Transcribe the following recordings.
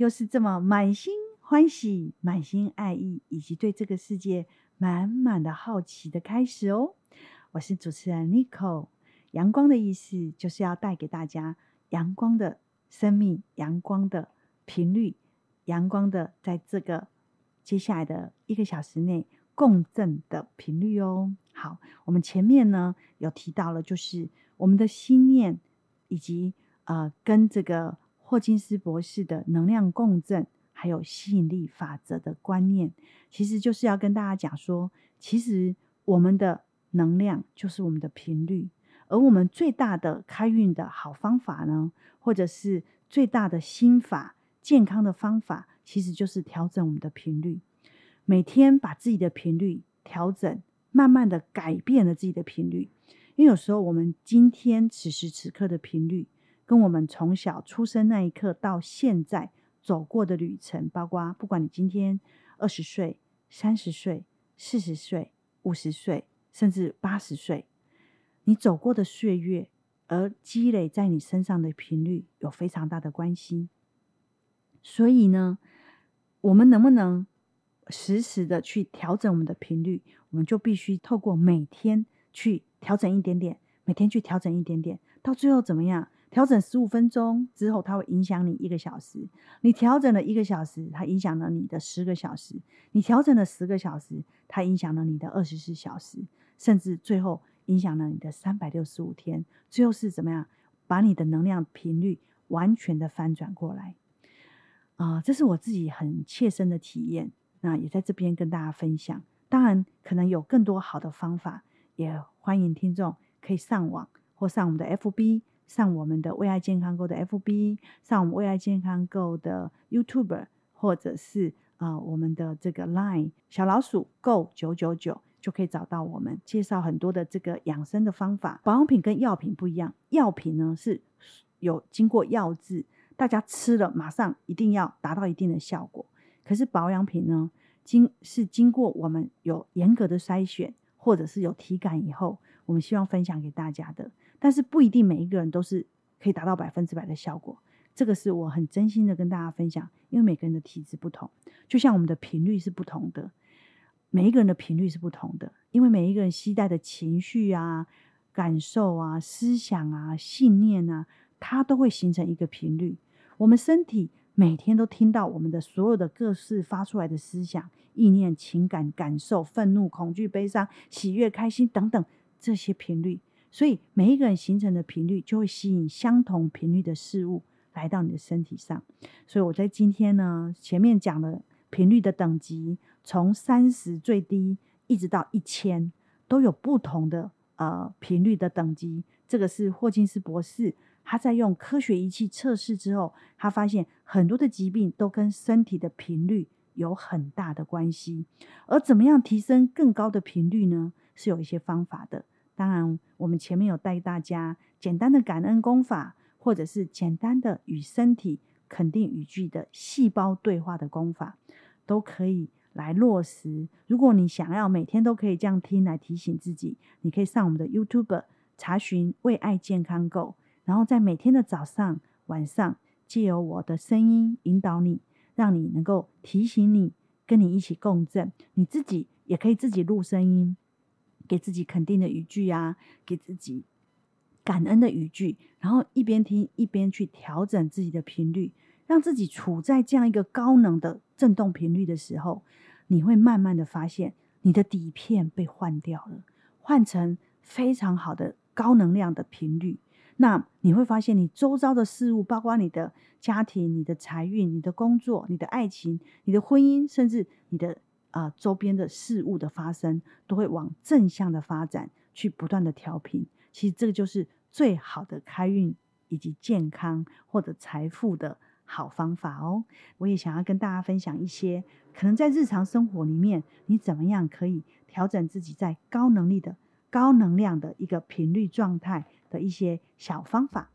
又是这么满心欢喜、满心爱意，以及对这个世界满满的好奇的开始哦。我是主持人 Nico，阳光的意思就是要带给大家阳光的生命、阳光的频率、阳光的在这个接下来的一个小时内共振的频率哦。好，我们前面呢有提到了，就是我们的心念以及呃跟这个。霍金斯博士的能量共振，还有吸引力法则的观念，其实就是要跟大家讲说，其实我们的能量就是我们的频率，而我们最大的开运的好方法呢，或者是最大的心法、健康的方法，其实就是调整我们的频率。每天把自己的频率调整，慢慢的改变了自己的频率，因为有时候我们今天此时此刻的频率。跟我们从小出生那一刻到现在走过的旅程，包括不管你今天二十岁、三十岁、四十岁、五十岁，甚至八十岁，你走过的岁月，而积累在你身上的频率有非常大的关系。所以呢，我们能不能实时的去调整我们的频率？我们就必须透过每天去调整一点点，每天去调整一点点，到最后怎么样？调整十五分钟之后，它会影响你一个小时。你调整了一个小时，它影响了你的十个小时。你调整了十个小时，它影响了你的二十四小时，甚至最后影响了你的三百六十五天。最后是怎么样？把你的能量频率完全的翻转过来。啊、这是我自己很切身的体验。那也在这边跟大家分享。当然，可能有更多好的方法，也欢迎听众可以上网或上我们的 FB。上我们的为爱健康购的 FB，上我们为爱健康购的 YouTube，或者是啊、我们的这个 Line 小老鼠 Go 九九九，就可以找到我们介绍很多的这个养生的方法。保养品跟药品不一样，药品呢是有经过药剂，大家吃了马上一定要达到一定的效果。可是保养品呢，经是经过我们有严格的筛选，或者是有体感以后，我们希望分享给大家的。但是不一定每一个人都是可以达到百分之百的效果，这个是我很真心的跟大家分享，因为每个人的体质不同，就像我们的频率是不同的，每一个人的频率是不同的，因为每一个人携带的情绪啊、感受啊、思想啊、信念啊，它都会形成一个频率。我们身体每天都听到我们的所有的各式发出来的思想、意念、情感、感受、愤怒、恐惧、悲伤、喜悦、开心等等这些频率。所以每一个人形成的频率，就会吸引相同频率的事物来到你的身体上。所以我在今天呢，前面讲了频率的等级，从三十最低一直到一千，都有不同的呃频率的等级。这个是霍金斯博士他在用科学仪器测试之后，他发现很多的疾病都跟身体的频率有很大的关系。而怎么样提升更高的频率呢？是有一些方法的。当然，我们前面有带大家简单的感恩功法，或者是简单的与身体肯定语句的细胞对话的功法，都可以来落实。如果你想要每天都可以这样听来提醒自己，你可以上我们的 YouTube 查询“为爱健康 Go”，然后在每天的早上、晚上，借由我的声音引导你，让你能够提醒你，跟你一起共振。你自己也可以自己录声音。给自己肯定的语句啊，给自己感恩的语句，然后一边听一边去调整自己的频率，让自己处在这样一个高能的振动频率的时候，你会慢慢的发现你的底片被换掉了，换成非常好的高能量的频率。那你会发现你周遭的事物，包括你的家庭、你的财运、你的工作、你的爱情、你的婚姻，甚至你的。啊、周边的事物的发生都会往正向的发展去不断的调频。其实这个就是最好的开运以及健康或者财富的好方法哦。我也想要跟大家分享一些可能在日常生活里面，你怎么样可以调整自己在高能力的高能量的一个频率状态的一些小方法。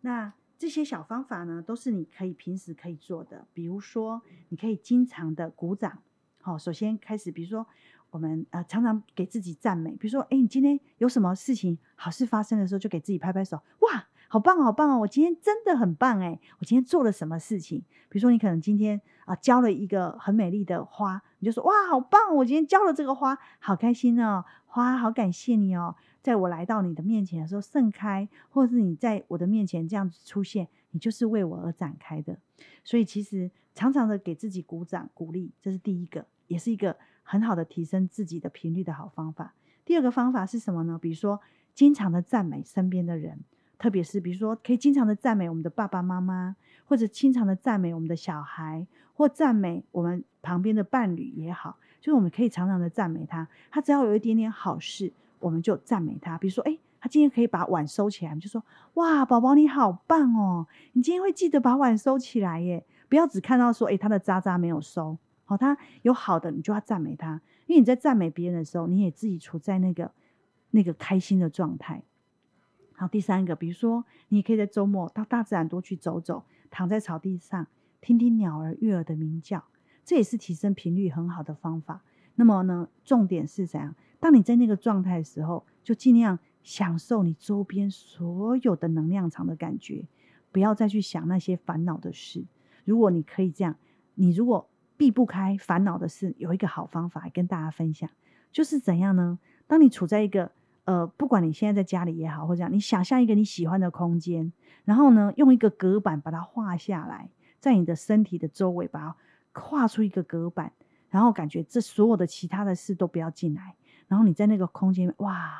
那这些小方法呢，都是你可以平时可以做的。比如说，你可以经常的鼓掌。好，首先开始，比如说我们呃常常给自己赞美，比如说，哎，你今天有什么事情好事发生的时候，就给自己拍拍手，哇，好棒好棒哦！我今天真的很棒诶，我今天做了什么事情？比如说，你可能今天啊浇了一个很美丽的花，你就说哇，好棒！我今天浇了这个花，好开心哦！花好感谢你哦，在我来到你的面前的时候盛开，或者是你在我的面前这样子出现，你就是为我而展开的。所以，其实常常的给自己鼓掌鼓励，这是第一个，也是一个很好的提升自己的频率的好方法。第二个方法是什么呢？比如说，经常的赞美身边的人。特别是，比如说，可以经常的赞美我们的爸爸妈妈，或者经常的赞美我们的小孩，或赞美我们旁边的伴侣也好，就是我们可以常常的赞美他。他只要有一点点好事，我们就赞美他。比如说，诶，他今天可以把碗收起来，就说，哇，宝宝你好棒哦，你今天会记得把碗收起来耶。不要只看到说，诶，他的渣渣没有收，好，他有好的，你就要赞美他，因为你在赞美别人的时候，你也自己处在那个那个开心的状态。好，第三个，比如说，你可以在周末到大自然多去走走，躺在草地上，听听鸟儿、月儿的鸣叫，这也是提升频率很好的方法。那么呢，重点是怎样？当你在那个状态的时候，就尽量享受你周边所有的能量场的感觉，不要再去想那些烦恼的事。如果你可以这样，你如果避不开烦恼的事，有一个好方法跟大家分享，就是怎样呢？当你处在一个呃，不管你现在在家里也好，或者这样，你想象一个你喜欢的空间，然后呢，用一个隔板把它画下来，在你的身体的周围把它画出一个隔板，然后感觉这所有的其他的事都不要进来，然后你在那个空间，哇，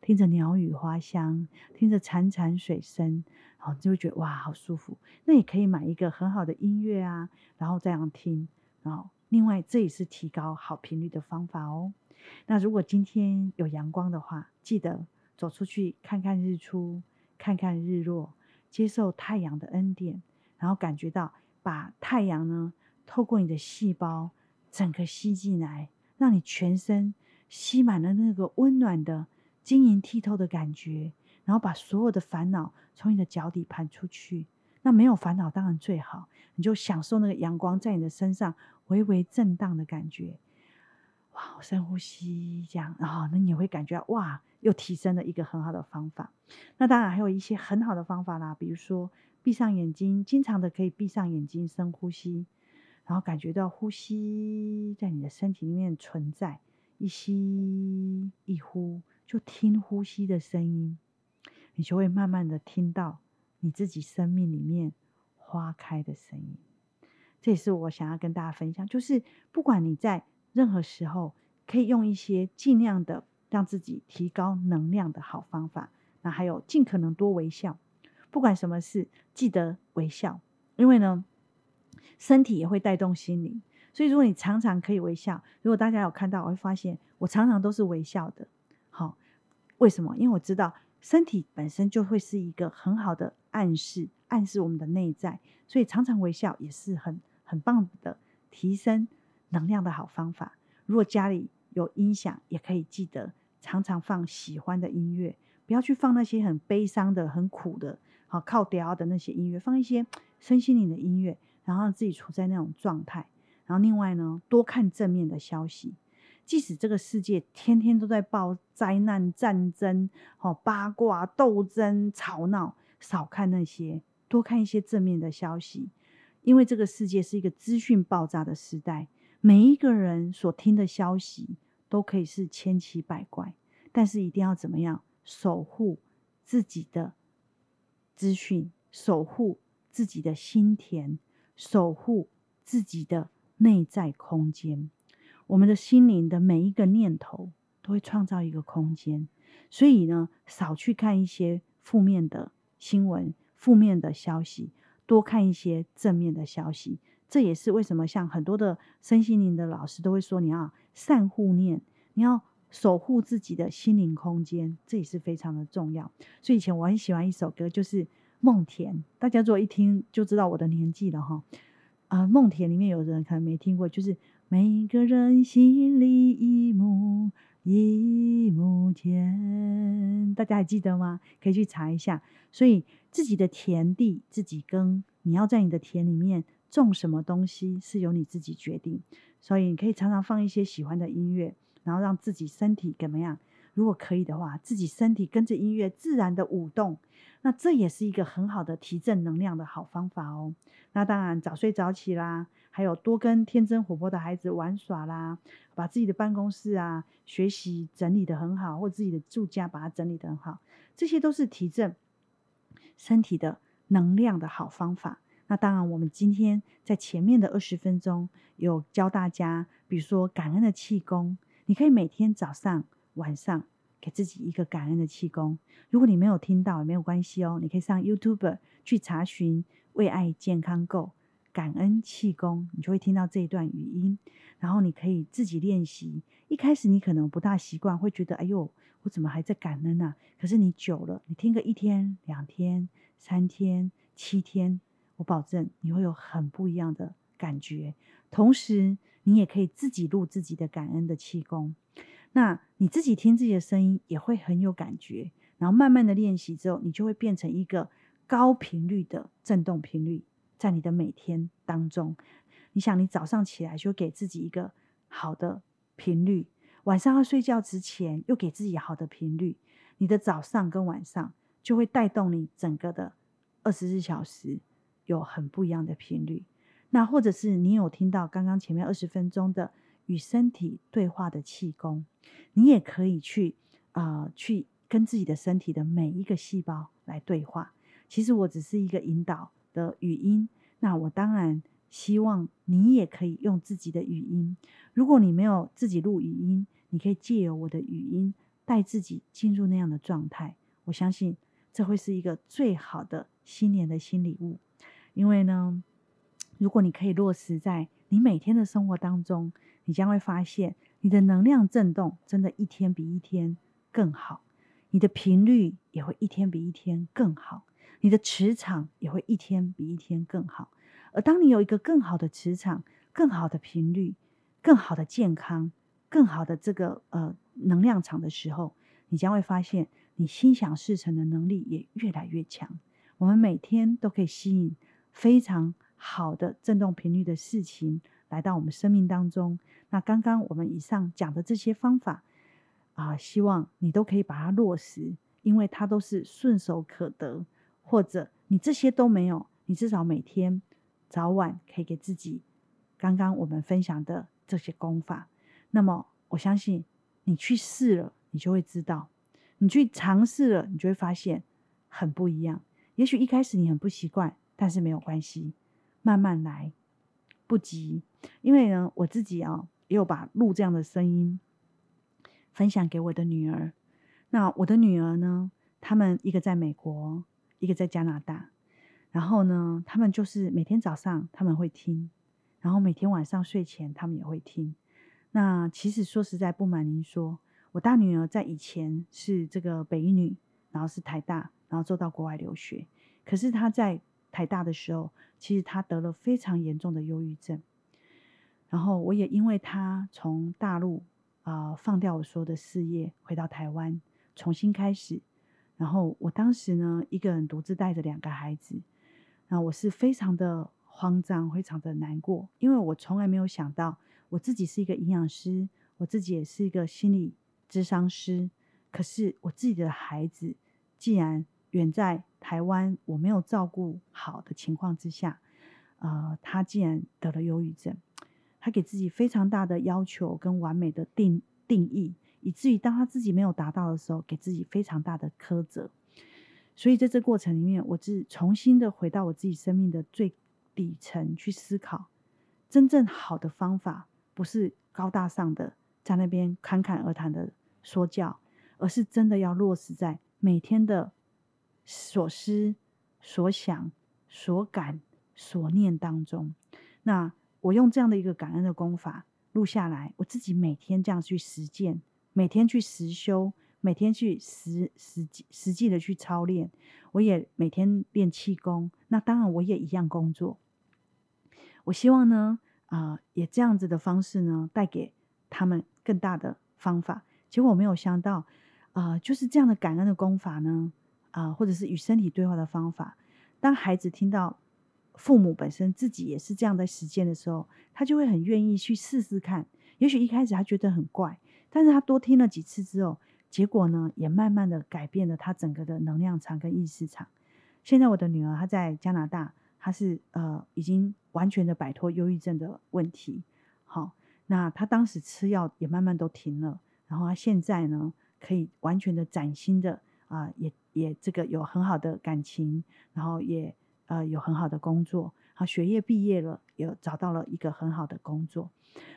听着鸟语花香，听着潺潺水声，然后就会觉得哇，好舒服。那也可以买一个很好的音乐啊，然后这样听，哦另外这也是提高好频率的方法哦。那如果今天有阳光的话，记得走出去看看日出，看看日落，接受太阳的恩典，然后感觉到把太阳呢透过你的细胞整个吸进来，让你全身吸满了那个温暖的晶莹剔透的感觉，然后把所有的烦恼从你的脚底盘出去。那没有烦恼当然最好，你就享受那个阳光在你的身上微微震荡的感觉。哇，深呼吸，这样，然后那你也会感觉哇，又提升了一个很好的方法。那当然还有一些很好的方法啦，比如说闭上眼睛，经常的可以闭上眼睛深呼吸，然后感觉到呼吸在你的身体里面存在，一吸一呼，就听呼吸的声音，你就会慢慢的听到你自己生命里面花开的声音。这也是我想要跟大家分享，就是不管你在。任何时候可以用一些尽量的让自己提高能量的好方法。那还有尽可能多微笑，不管什么事，记得微笑，因为呢，身体也会带动心灵。所以如果你常常可以微笑，如果大家有看到，我会发现我常常都是微笑的。好，为什么？因为我知道身体本身就会是一个很好的暗示，暗示我们的内在，所以常常微笑也是很很棒的提升能量的好方法。如果家里有音响，也可以记得常常放喜欢的音乐，不要去放那些很悲伤的、很苦的、好靠调的那些音乐，放一些身心灵的音乐，然后让自己处在那种状态。然后另外呢，多看正面的消息，即使这个世界天天都在报灾难、战争、好八卦、斗争、吵闹，少看那些，多看一些正面的消息，因为这个世界是一个资讯爆炸的时代。每一个人所听的消息都可以是千奇百怪，但是一定要怎么样守护自己的资讯，守护自己的心田，守护自己的内在空间。我们的心灵的每一个念头都会创造一个空间，所以呢，少去看一些负面的新闻、负面的消息，多看一些正面的消息。这也是为什么像很多的身心灵的老师都会说，你要善护念，你要守护自己的心灵空间，这也是非常的重要。所以以前我很喜欢一首歌，就是《梦田》，大家如果一听就知道我的年纪了哈。啊，《梦田》里面有人可能没听过，就是每个人心里一亩一亩田，大家还记得吗？可以去查一下。所以自己的田地自己耕，你要在你的田里面。种什么东西是由你自己决定，所以你可以常常放一些喜欢的音乐，然后让自己身体怎么样如果可以的话，自己身体跟着音乐自然的舞动，那这也是一个很好的提振能量的好方法哦。那当然，早睡早起啦，还有多跟天真活泼的孩子玩耍啦，把自己的办公室啊、学习整理得很好，或自己的住家把它整理得很好，这些都是提振身体的能量的好方法。那当然，我们今天在前面的二十分钟有教大家，比如说感恩的气功，你可以每天早上、晚上给自己一个感恩的气功。如果你没有听到也没有关系哦，你可以上 YouTube 去查询“为爱健康 Go 感恩气功”，你就会听到这一段语音。然后你可以自己练习。一开始你可能不大习惯，会觉得“哎呦，我怎么还在感恩啊？”可是你久了，你听个一天、两天、三天、七天。我保证你会有很不一样的感觉，同时你也可以自己录自己的感恩的气功，那你自己听自己的声音也会很有感觉，然后慢慢的练习之后，你就会变成一个高频率的震动频率，在你的每天当中，你想你早上起来就给自己一个好的频率，晚上要睡觉之前又给自己好的频率，你的早上跟晚上就会带动你整个的二十四小时。有很不一样的频率，那或者是你有听到刚刚前面二十分钟的与身体对话的气功，你也可以去啊、去跟自己的身体的每一个细胞来对话。其实我只是一个引导的语音，那我当然希望你也可以用自己的语音。如果你没有自己录语音，你可以借由我的语音带自己进入那样的状态。我相信这会是一个最好的新年的新礼物。因为呢，如果你可以落实在你每天的生活当中，你将会发现你的能量震动真的一天比一天更好，你的频率也会一天比一天更好，你的磁场也会一天比一天更好。而当你有一个更好的磁场、更好的频率、更好的健康、更好的这个呃能量场的时候，你将会发现你心想事成的能力也越来越强。我们每天都可以吸引。非常好的振动频率的事情来到我们生命当中。那刚刚我们以上讲的这些方法啊，希望你都可以把它落实，因为它都是顺手可得。或者你这些都没有，你至少每天早晚可以给自己刚刚我们分享的这些功法。那么我相信你去试了，你就会知道；你去尝试了，你就会发现很不一样。也许一开始你很不习惯。但是没有关系，慢慢来，不急。因为呢，我自己啊，也有把录这样的声音分享给我的女儿。那我的女儿呢，他们一个在美国，一个在加拿大。然后呢，他们就是每天早上他们会听，然后每天晚上睡前他们也会听。那其实说实在，不瞒您说，我大女儿在以前是这个北一女，然后是台大，然后做到国外留学。可是她在台大的时候，其实他得了非常严重的忧郁症，然后我也因为他从大陆啊、放掉我所有的事业，回到台湾重新开始，然后我当时呢一个人独自带着两个孩子，那我是非常的慌张，非常的难过，因为我从来没有想到我自己是一个营养师，我自己也是一个心理咨商师，可是我自己的孩子竟然远在。台湾我没有照顾好的情况之下，呃，他竟然得了忧郁症，他给自己非常大的要求跟完美的定定义，以至于当他自己没有达到的时候，给自己非常大的苛责。所以在这过程里面，我是重新的回到我自己生命的最底层去思考，真正好的方法不是高大上的在那边侃侃而谈的说教，而是真的要落实在每天的。所思、所想、所感、所念当中，那我用这样的一个感恩的功法录下来，我自己每天这样去实践，每天去实修，每天去实实际实际的去操练，我也每天练气功。那当然，我也一样工作。我希望呢，啊、也这样子的方式呢，带给他们更大的方法。结果我没有想到，啊、就是这样的感恩的功法呢。啊，或者是与身体对话的方法。当孩子听到父母本身自己也是这样的实践的时候，他就会很愿意去试试看。也许一开始他觉得很怪，但是他多听了几次之后，结果呢，也慢慢的改变了他整个的能量场跟意识场。现在我的女儿她在加拿大，她是呃已经完全的摆脱忧郁症的问题。好，那她当时吃药也慢慢都停了，然后她现在呢可以完全的崭新的啊、也也这个有很好的感情，然后也呃有很好的工作。好，学业毕业了，有找到了一个很好的工作。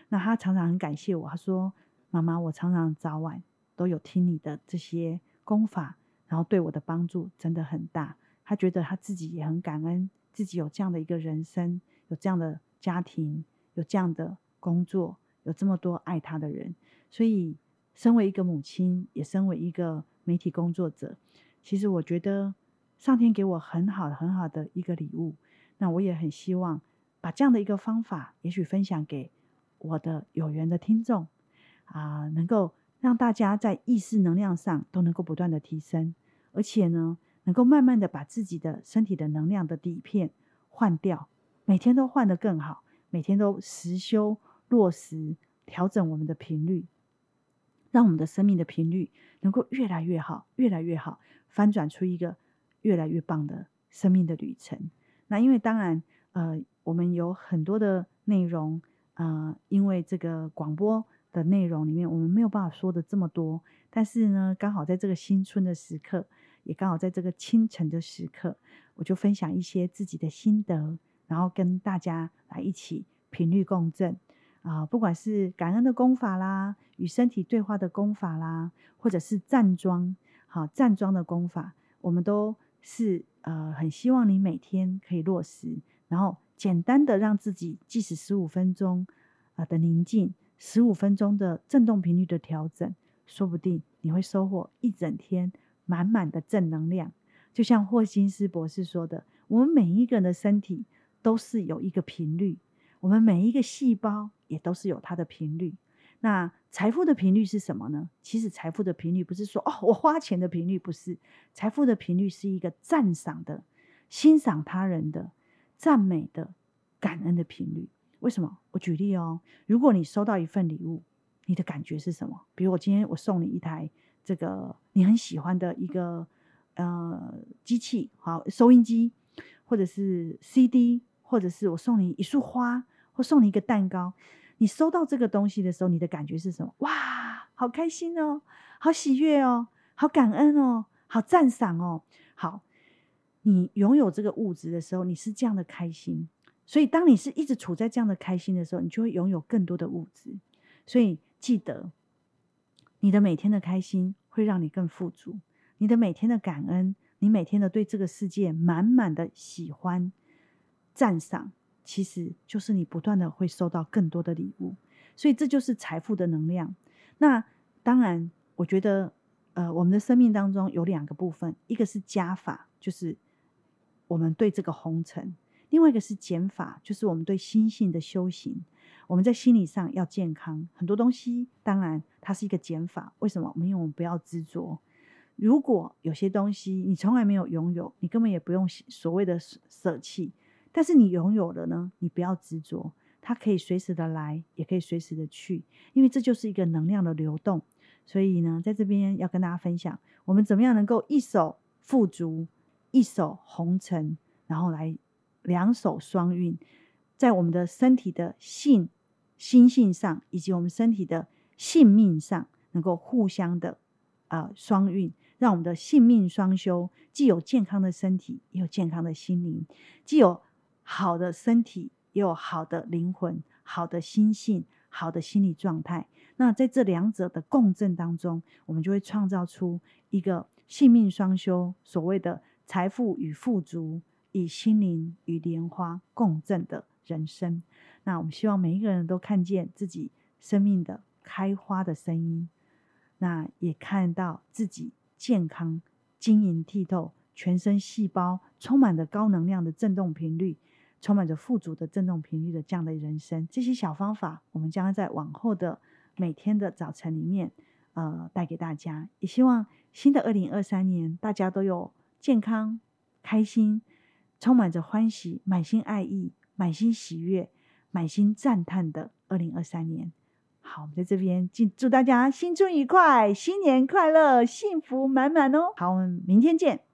那他常常很感谢我，他说：“妈妈，我常常早晚都有听你的这些功法，然后对我的帮助真的很大。”他觉得他自己也很感恩，自己有这样的一个人生，有这样的家庭，有这样的工作，有这么多爱他的人。所以，身为一个母亲，也身为一个媒体工作者，其实我觉得上天给我很好很好的一个礼物。那我也很希望把这样的一个方法，也许分享给我的有缘的听众啊、能够让大家在意识能量上都能够不断的提升，而且呢。能够慢慢的把自己的身体的能量的底片换掉，每天都换得更好，每天都实修落实调整我们的频率，让我们的生命的频率能够越来越好，越来越好，翻转出一个越来越棒的生命的旅程。那因为当然，呃，我们有很多的内容，呃，因为这个广播的内容里面，我们没有办法说的这么多，但是呢，刚好在这个新春的时刻。也刚好在这个清晨的时刻，我就分享一些自己的心得，然后跟大家来一起频率共振啊，不管是感恩的功法啦，与身体对话的功法啦，或者是站桩，好站桩的功法，我们都是呃很希望你每天可以落实，然后简单的让自己即使十五分钟啊的宁静，十五分钟的振动频率的调整，说不定你会收获一整天。满满的正能量，就像霍金斯博士说的，我们每一个人的身体都是有一个频率，我们每一个细胞也都是有它的频率。那财富的频率是什么呢？其实财富的频率不是说哦，我花钱的频率不是，财富的频率是一个赞赏的、欣赏他人的、赞美的、感恩的频率。为什么？我举例哦，如果你收到一份礼物，你的感觉是什么？比如我今天我送你一台。这个你很喜欢的一个呃机器，好，收音机，或者是 CD，或者是我送你一束花，或送你一个蛋糕。你收到这个东西的时候，你的感觉是什么？哇，好开心哦，好喜悦哦，好感恩哦，好赞赏哦。好，你拥有这个物质的时候，你是这样的开心。所以，当你是一直处在这样的开心的时候，你就会拥有更多的物质。所以，记得。你的每天的开心会让你更富足，你的每天的感恩，你每天的对这个世界满满的喜欢、赞赏，其实就是你不断的会收到更多的礼物，所以这就是财富的能量。那当然，我觉得，呃，我们的生命当中有两个部分，一个是加法，就是我们对这个红尘；另外一个是减法，就是我们对心性的修行。我们在心理上要健康，很多东西当然它是一个减法。为什么？因为我们不要执着。如果有些东西你从来没有拥有，你根本也不用所谓的舍弃。但是你拥有了呢，你不要执着，它可以随时的来，也可以随时的去，因为这就是一个能量的流动。所以呢，在这边要跟大家分享，我们怎么样能够一手富足，一手红尘，然后来两手双运，在我们的身体的性。心性上以及我们身体的性命上，能够互相的啊双运，让我们的性命双修，既有健康的身体，也有健康的心灵；既有好的身体，也有好的灵魂、好的心性、好的心理状态。那在这两者的共振当中，我们就会创造出一个性命双修，所谓的财富与富足，以心灵与莲花共振的人生。那我们希望每一个人都看见自己生命的开花的声音，那也看到自己健康、晶莹剔透、全身细胞充满着高能量的振动频率，充满着富足的振动频率的这样的人生。这些小方法，我们将在往后的每天的早晨里面，呃，带给大家。也希望新的二零二三年，大家都有健康、开心、充满着欢喜、满心爱意、满心喜悦。满心赞叹的二零二三年，好，我们在这边祝祝大家新春愉快，新年快乐，幸福满满哦。好，我们明天见。